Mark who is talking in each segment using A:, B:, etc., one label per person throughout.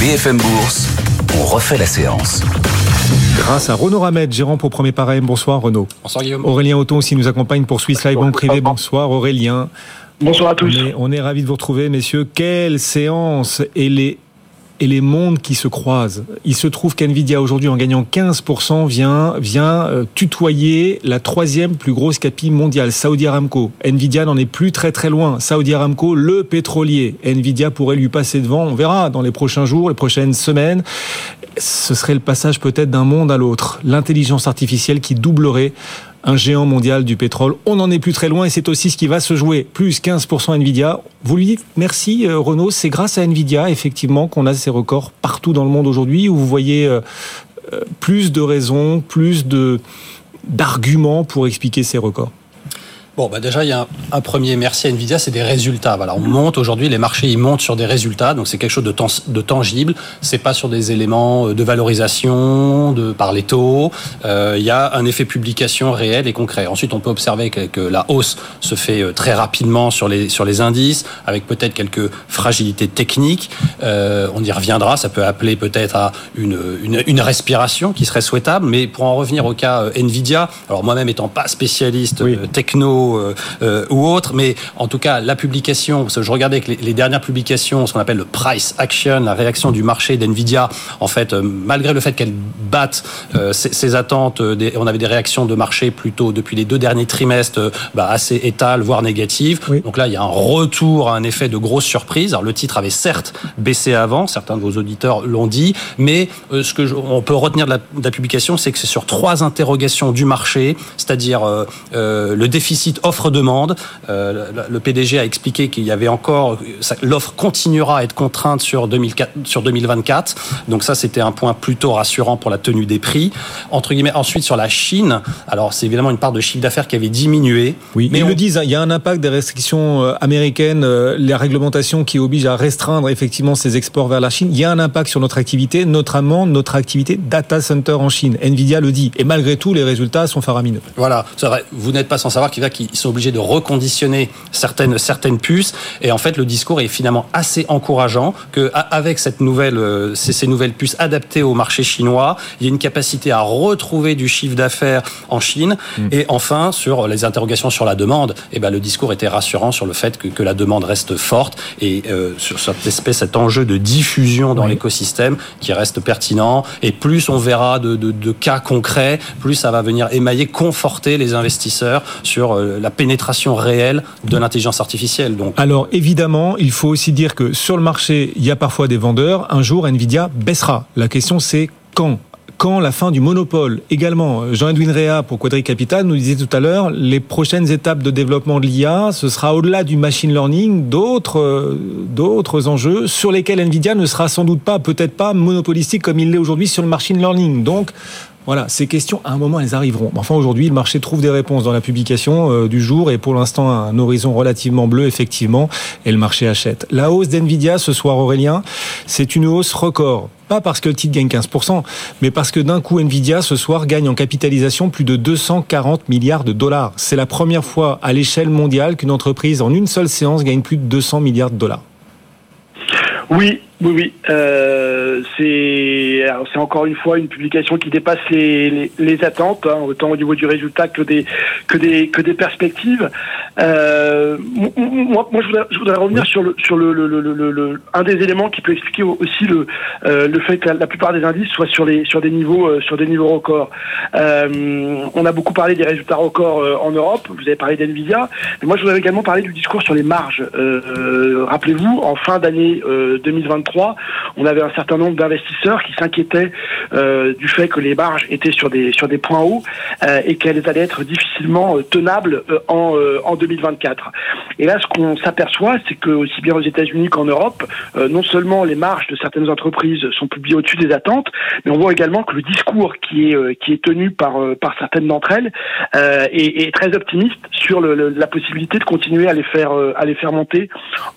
A: BFM Bourse, on refait la séance.
B: Grâce à Renaud Ramed, gérant pour Premier Parrain. Bonsoir Renaud.
C: Bonsoir Guillaume.
B: Aurélien Auton aussi nous accompagne pour Swiss Live Banque Privé. Bonsoir Aurélien.
D: Bonsoir à tous.
B: On est, on est ravis de vous retrouver, messieurs. Quelle séance et les et les mondes qui se croisent. Il se trouve qu'NVIDIA aujourd'hui, en gagnant 15%, vient, vient euh, tutoyer la troisième plus grosse capille mondiale, Saudi Aramco. NVIDIA n'en est plus très très loin. Saudi Aramco, le pétrolier. NVIDIA pourrait lui passer devant. On verra dans les prochains jours, les prochaines semaines. Ce serait le passage peut-être d'un monde à l'autre. L'intelligence artificielle qui doublerait un géant mondial du pétrole. On n'en est plus très loin et c'est aussi ce qui va se jouer. Plus 15% Nvidia. Vous lui dites merci euh, Renaud, c'est grâce à Nvidia effectivement qu'on a ces records partout dans le monde aujourd'hui où vous voyez euh, euh, plus de raisons, plus d'arguments pour expliquer ces records.
C: Bon, bah déjà, il y a un, un premier merci à Nvidia, c'est des résultats. Voilà, on monte aujourd'hui, les marchés, ils montent sur des résultats, donc c'est quelque chose de, de tangible. C'est pas sur des éléments de valorisation, de par les taux. Euh, il y a un effet publication réel et concret. Ensuite, on peut observer que, que la hausse se fait euh, très rapidement sur les sur les indices, avec peut-être quelques fragilités techniques. Euh, on y reviendra. Ça peut appeler peut-être à une, une, une respiration qui serait souhaitable. Mais pour en revenir au cas euh, Nvidia, alors moi-même étant pas spécialiste oui. techno euh, euh, ou autre, mais en tout cas la publication, parce que je regardais que les, les dernières publications, ce qu'on appelle le price action, la réaction du marché d'Nvidia, en fait, euh, malgré le fait qu'elle batte ses, ses, attentes, des, on avait des réactions de marché plutôt depuis les deux derniers trimestres bah, assez étales, voire négatives. Oui. Donc là, il y a un retour à un effet de grosse surprise. Alors le titre avait certes baissé avant, certains de vos auditeurs l'ont dit, mais ce que je, on peut retenir de la, de la publication, c'est que c'est sur trois interrogations du marché, c'est-à-dire le déficit offre-demande. Euh, le PDG a expliqué qu'il y avait encore l'offre continuera à être contrainte sur 2004, sur 2024. Donc ça, c'était un point plutôt rassurant pour la tenue des prix. Entre guillemets, ensuite sur la Chine. Alors c'est évidemment une part de chiffre d'affaires qui avait diminué.
B: Oui, mais ils on... le disent. Hein, il y a un impact des restrictions euh, américaines, euh, les réglementations qui obligent à restreindre effectivement ces exports vers la Chine. Il y a un impact sur notre activité, notamment notre activité data center en Chine. Nvidia le dit. Et malgré tout, les résultats sont faramineux.
C: Voilà, c'est vrai. Vous n'êtes pas sans savoir qu'il va qu'ils sont obligés de reconditionner certaines certaines puces et en fait le discours est finalement assez encourageant que avec cette nouvelle euh, ces, ces nouvelles puces adaptées au marché chinois, il y a une capacité à retrouver du chiffre d'affaires en Chine mmh. et enfin sur les interrogations sur la demande, eh ben le discours était rassurant sur le fait que, que la demande reste forte et euh, sur cette espèce cet enjeu de diffusion dans oui. l'écosystème qui reste pertinent et plus on verra de, de, de, cas concrets, plus ça va venir émailler, conforter les investisseurs sur euh, la pénétration réelle de l'intelligence artificielle. Donc.
B: Alors évidemment, il faut aussi dire que sur le marché, il y a parfois des vendeurs. Un jour, Nvidia baissera. La question c'est quand? Quand la fin du monopole? Également. Jean-Edwin Réa pour Quadri Capital nous disait tout à l'heure, les prochaines étapes de développement de l'IA, ce sera au-delà du machine learning, d'autres, d'autres enjeux sur lesquels Nvidia ne sera sans doute pas, peut-être pas monopolistique comme il l'est aujourd'hui sur le machine learning. Donc, voilà, ces questions, à un moment, elles arriveront. Enfin, aujourd'hui, le marché trouve des réponses dans la publication euh, du jour et pour l'instant, un horizon relativement bleu, effectivement, et le marché achète. La hausse d'NVIDIA ce soir, Aurélien, c'est une hausse record. Pas parce que le titre gagne 15%, mais parce que d'un coup, Nvidia, ce soir, gagne en capitalisation plus de 240 milliards de dollars. C'est la première fois à l'échelle mondiale qu'une entreprise, en une seule séance, gagne plus de 200 milliards de dollars.
D: Oui, oui, oui. Euh, c'est encore une fois une publication qui dépasse les, les, les attentes, hein, autant au niveau du résultat que des que des que des perspectives. Euh, moi, moi, je voudrais, je voudrais revenir sur le sur le, le, le, le, un des éléments qui peut expliquer aussi le euh, le fait que la, la, plupart des indices soient sur les sur des niveaux euh, sur des niveaux records. Euh, on a beaucoup parlé des résultats records en Europe. Vous avez parlé d'Nvidia, mais moi, je voudrais également parler du discours sur les marges. Rappelez-vous, en fin d'année 2023, on avait un certain nombre d'investisseurs qui s'inquiétaient euh, du fait que les marges étaient sur des sur des points hauts euh, et qu'elles allaient être difficilement euh, tenables en en 2024. Et là, ce qu'on s'aperçoit, c'est que aussi bien aux États-Unis qu'en Europe, non seulement les marges de certaines entreprises sont publiées au-dessus des attentes, mais on voit également que le discours qui est qui est tenu par par certaines d'entre elles est, très optimiste sur la possibilité de continuer à les faire à les faire monter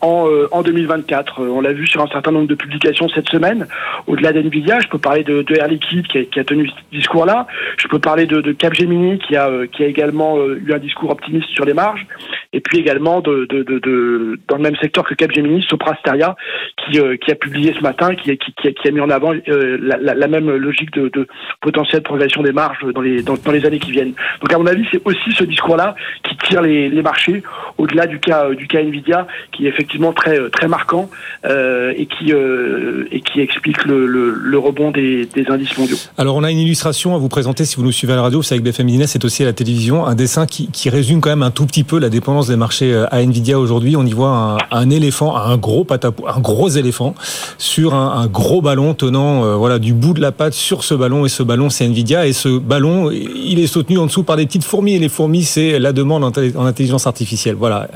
D: en en 2024. On l'a vu sur un certain nombre de publications cette semaine. Au-delà d'NVIDIA, je peux parler de, de Air Liquide qui a, a tenu ce discours-là. Je peux parler de, de Capgemini qui a, qui a également eu un discours optimiste sur les marges. Et puis également de, de, de, dans le même secteur que Capgemini, Soprasteria qui, qui a publié ce matin, qui, qui, qui, a, mis en avant la, même logique de, de potentielle progression des marges dans les, dans, dans les années qui viennent. Donc à mon avis, c'est aussi ce discours-là qui tire les, les marchés au-delà du cas du cas Nvidia, qui est effectivement très très marquant euh, et qui euh, et qui explique le, rebond des, indices mondiaux.
B: Alors on a une illustration à vous présenter si vous nous suivez à la radio, c'est avec BFM Business, c'est aussi à la télévision, un dessin qui, résume quand même un tout petit peu la dépendance des marchés euh, à Nvidia aujourd'hui. On y voit un, éléphant, un gros éléphant sur un, un gros ballon tenant euh, voilà du bout de la patte sur ce ballon et ce ballon c'est Nvidia et ce ballon il est soutenu en dessous par des petites fourmis et les fourmis c'est la demande en intelligence artificielle. Voilà,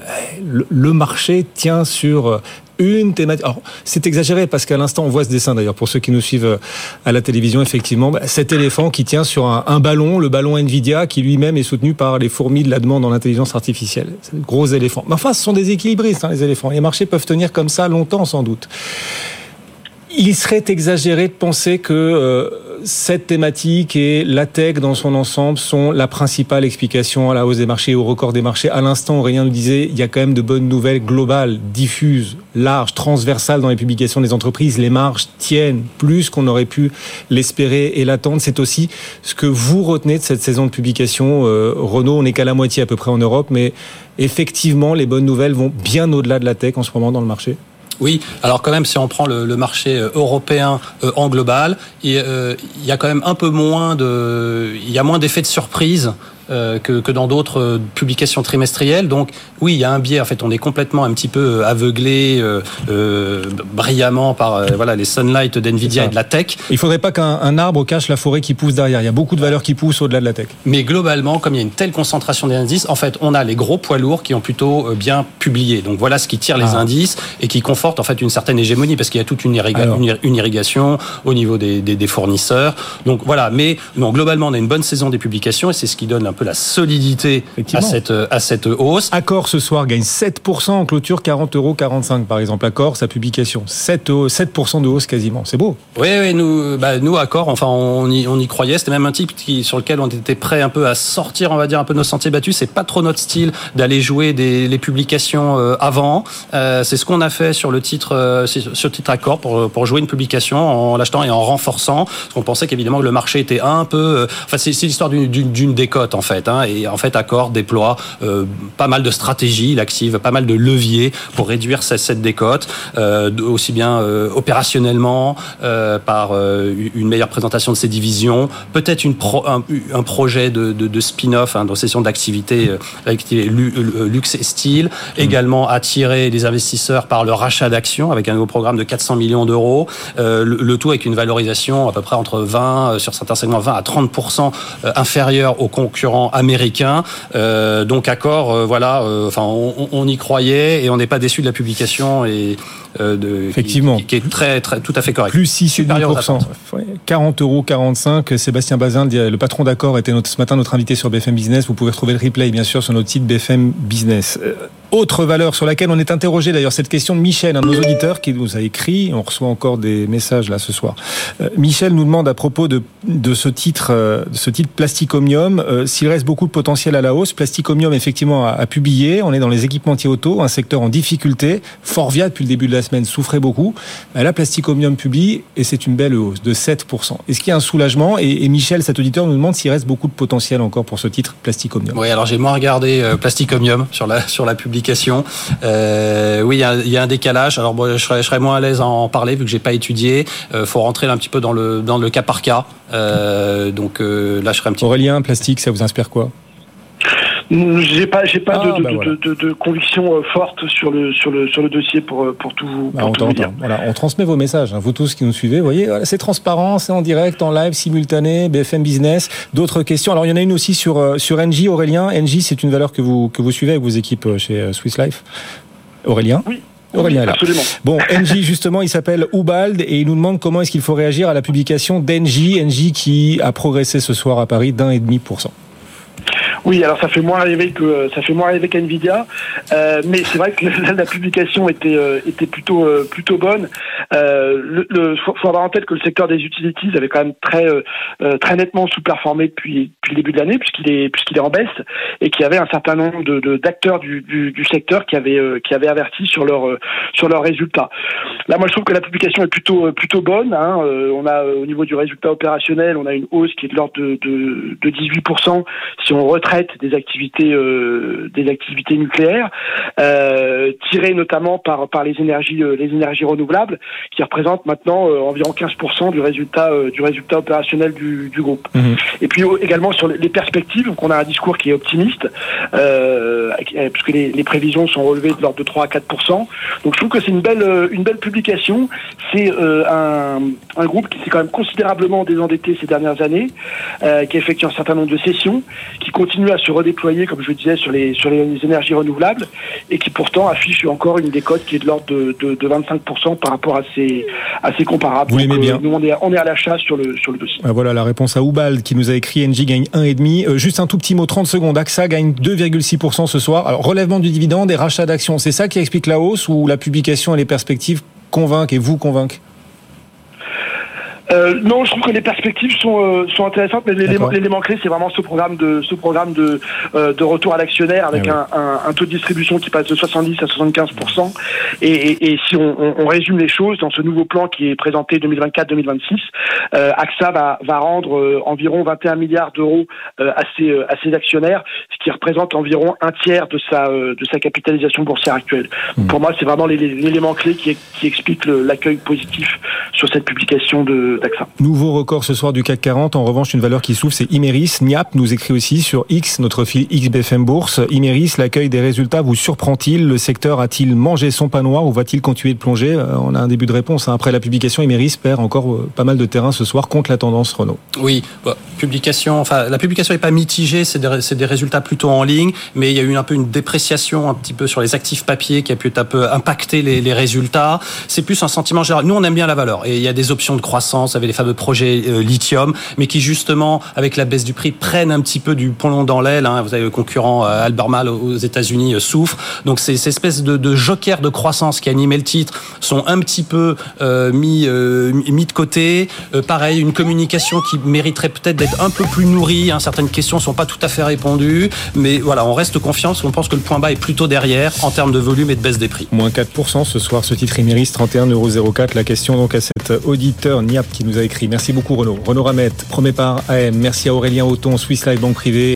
B: le marché tient sur une thématique. c'est exagéré parce qu'à l'instant, on voit ce dessin d'ailleurs pour ceux qui nous suivent euh, à la télévision. Effectivement, bah, cet éléphant qui tient sur un, ballon, le ballon Nvidia, qui lui-même est soutenu par les fourmis de la demande en intelligence artificielle. C'est gros éléphant. Mais enfin, ce sont des équilibristes, hein, les éléphants. Les marchés peuvent tenir comme ça longtemps, sans doute. Il serait exagéré de penser que euh, cette thématique et la tech dans son ensemble sont la principale explication à la hausse des marchés, au record des marchés. À l'instant, Aurélien nous disait, il y a quand même de bonnes nouvelles globales, diffuses, larges, transversales dans les publications des entreprises. Les marges tiennent plus qu'on aurait pu l'espérer et l'attendre. C'est aussi ce que vous retenez de cette saison de publication. Euh, Renault, on n'est qu'à la moitié à peu près en Europe, mais effectivement, les bonnes nouvelles vont bien au-delà de la tech en ce moment dans le marché.
C: Oui, alors quand même, si on prend le, marché euh, européen euh, en global, il, euh, il, y a quand même un peu moins de, il y a moins d'effets de surprise que, que, dans d'autres euh, publications trimestrielles. Donc oui, il y a un biais. En fait, on est complètement un petit peu euh, aveuglé euh, brillamment par voilà les sunlight d'Nvidia et de la tech.
B: Il faudrait pas qu'un arbre cache la forêt qui pousse derrière. Il y a beaucoup de valeurs qui poussent au-delà de la tech.
C: Mais globalement, comme il y a une telle concentration des indices, en fait, on a les gros poids lourds qui ont plutôt bien publié. Donc voilà ce qui tire les ah. indices et qui conforte en fait une certaine hégémonie parce qu'il y a toute une, une irrigation au niveau des, des, des, fournisseurs. Donc voilà. Mais non, globalement, on a une bonne saison des publications et c'est ce qui donne peu la solidité à cette, à cette hausse.
B: Accord ce soir gagne 7% en clôture, 40 euros 45 par exemple. Accord, sa publication, 7, 7 de hausse quasiment. C'est beau.
C: Oui, oui nous, bah, nous Accord, enfin on y, on y croyait. C'était même un type qui, sur lequel on était prêt un peu à sortir, on va dire un peu nos sentiers battus. C'est pas trop notre style d'aller jouer des les publications euh, avant. Euh, c'est ce qu'on a fait sur le titre euh, sur le titre Accord pour pour jouer une publication en l'achetant et en renforçant. Parce qu'on pensait qu'évidemment que le marché était un peu. Enfin, c'est l'histoire d'une décote en fait. Hein, et en fait, Accor déploie euh, pas mal de stratégies, il active pas mal de leviers pour réduire cette, cette décote, euh, aussi bien euh, opérationnellement par une meilleure présentation de ses divisions, peut-être pro, un, un, projet de, de, de spin-off, hein, de session d'activité luxe et style, mmh. également attirer les investisseurs par le rachat d'actions avec un nouveau programme de 400 millions d'euros, le, le, tout avec une valorisation à peu près entre 20 sur certains segments 20 à 30% inférieure aux concurrents américain. Euh, donc accord, euh, voilà, euh, enfin on, on, y croyait et on n'est pas déçu de la publication et
B: euh, de, Effectivement.
C: Qui, qui, est très, très, tout à fait correct.
B: Plus 6,5%. 40 euros 45. Sébastien Bazin, le patron d'accord, était notre, ce matin notre invité sur BFM Business. Vous pouvez retrouver le replay, bien sûr, sur notre site BFM Business. Autre valeur sur laquelle on est interrogé, d'ailleurs, cette question de Michel, un de nos auditeurs qui nous a écrit. On reçoit encore des messages là ce soir. Euh, Michel nous demande à propos de, ce titre, euh, ce titre Plasticomium, euh, s'il reste beaucoup de potentiel à la hausse. Plasticomium, effectivement, a, a publié. On est dans les équipementiers auto, un secteur en difficulté. Forvia, depuis le début de la semaine souffrait beaucoup. Bah, la Plasticomium publie et c'est une belle hausse de 7%. Est-ce qu'il y a un soulagement? Et, Michel, cet auditeur, nous demande s'il reste beaucoup de potentiel encore pour ce titre Plasticomium.
C: Oui, alors j'ai moins regardé euh, Plasticomium sur la, sur la publication. Euh, oui, il y, a, un décalage. Alors bon, je, serais, moins à l'aise à en parler vu que j'ai pas étudié. Il euh, faut rentrer un petit peu dans le, dans le cas par cas. Euh, donc euh, là, je serais un petit
B: Aurélien, plastique, ça vous inspire quoi?
D: J'ai pas, j'ai pas ah, de, bah de, voilà. de, de, conviction euh, forte sur le sur le sur le dossier pour euh, pour tout.
B: Pour bah, on, tout vous dire. Voilà, on transmet vos messages. Hein, vous tous qui nous suivez, vous voyez, c'est transparent, c'est en direct, en live, simultané, BFM Business. D'autres questions. Alors il y en a une aussi sur euh, sur NJ Aurélien. NJ, c'est une valeur que vous que vous suivez avec vos équipes chez Swiss Life. Aurélien.
D: Oui.
B: Aurélien
D: oui, absolument.
B: Bon, NJ justement, il s'appelle Ubald et il nous demande comment est-ce qu'il faut réagir à la publication d'NJ, NJ qui a progressé ce soir à Paris d'un et demi pour cent.
D: Oui, alors ça fait moins rêver que ça fait moins rêver qu'Nvidia, euh, mais c'est vrai que la, la publication était euh, était plutôt euh, plutôt bonne. Euh, le, le, faut, avoir en tête que le secteur des utilities avait quand même très euh, très nettement sous-performé depuis depuis le début de l'année puisqu'il est puisqu'il est en baisse et qu'il y avait un certain nombre de d'acteurs du, du, du, secteur qui avaient qui avaient averti sur leur sur leurs résultats. Là, moi, je trouve que la publication est plutôt plutôt bonne. Hein. on a au niveau du résultat opérationnel, on a une hausse qui est de l'ordre de, de, de 18% si on retraite des activités euh, des activités nucléaires, euh, tirées notamment par par les énergies euh, les énergies renouvelables, qui représentent maintenant euh, environ 15% du résultat du résultat opérationnel du, du groupe. Mmh. Et puis également sur les perspectives, donc on a un discours qui est optimiste, puisque les, les, prévisions sont relevées de l'ordre de 3 à 4%. Donc je trouve que c'est une belle une belle publication. C'est un, un groupe qui s'est quand même considérablement désendetté ces dernières années, qui a effectué un certain nombre de sessions, qui continue à se redéployer, comme je le disais, sur les, sur les énergies renouvelables et qui pourtant affiche encore une décote qui est de l'ordre de, de, de, 25% par rapport à ses, à ses comparables.
B: Vous l'aimez bien.
D: nous, on est, on est à l'achat sur le, sur le dossier.
B: Ah, voilà la réponse à Oubald qui nous a écrit NG gagne 1,5. Euh, juste un tout petit mot, 30 secondes. AXA gagne 2,6% ce soir. Alors, relèvement du dividende et rachat d'actions, c'est ça qui explique la hausse ou la publication et les perspectives convainquent et vous convainquent
D: euh, non, je trouve que les perspectives sont, euh, sont intéressantes, mais l'élément clé, c'est vraiment ce programme de ce programme de, euh, de retour à l'actionnaire avec un, un, un, taux de distribution qui passe de 70 à 75 et, et, et, si on, on, résume les choses dans ce nouveau plan qui est présenté 2024-2026, euh, AXA va, va rendre euh, environ 21 milliards d'euros à ses, à ses actionnaires, ce qui représente environ un tiers de sa de sa capitalisation boursière actuelle. Mmh. Pour moi, c'est vraiment l'élément clé qui, qui explique l'accueil positif sur cette publication de
B: Nouveau record ce soir du CAC 40. En revanche, une valeur qui souffre, c'est Imeris. Niap nous écrit aussi sur X, notre fil XBFM Bourse. Imeris, l'accueil des résultats vous surprend-il? Le secteur a-t-il mangé son pain noir ou va-t-il continuer de plonger? Euh, On a un début de réponse. Hein. Après la publication, Imeris perd encore euh, pas mal de terrain ce soir contre la tendance Renault.
C: Oui, bah, publication. Enfin, la publication n'est pas mitigée. C'est des, des, résultats plutôt en ligne, mais il y a eu un peu une dépréciation un petit peu sur les actifs papiers qui a pu un peu impacter les, les résultats. C'est plus un sentiment général. Nous, on aime bien la valeur et il y a des options de croissance avec les fameux projets euh, lithium, mais qui justement, avec la baisse du prix, prennent un petit peu du plomb dans l'aile. Hein. Vous avez le concurrent euh, Albemarle aux États-Unis euh, souffre. Donc ces, ces espèces de, jokers de croissance qui animaient le titre sont un petit peu euh, mis mis de côté. Pareil, une communication qui mériterait peut-être d'être un peu plus nourrie. Hein. Certaines questions sont pas tout à fait répondues, mais voilà, on reste confiance. On pense que le point bas est plutôt derrière en termes de volume et de baisse des prix.
B: Moins 4% ce soir, ce titre Imeris 31,04€. La question donc à cet auditeur Niap qui nous a écrit. Merci beaucoup Renaud. Renaud Ramette, premier par AM. Merci à Aurélien Auton, Swiss Life Banque Privée.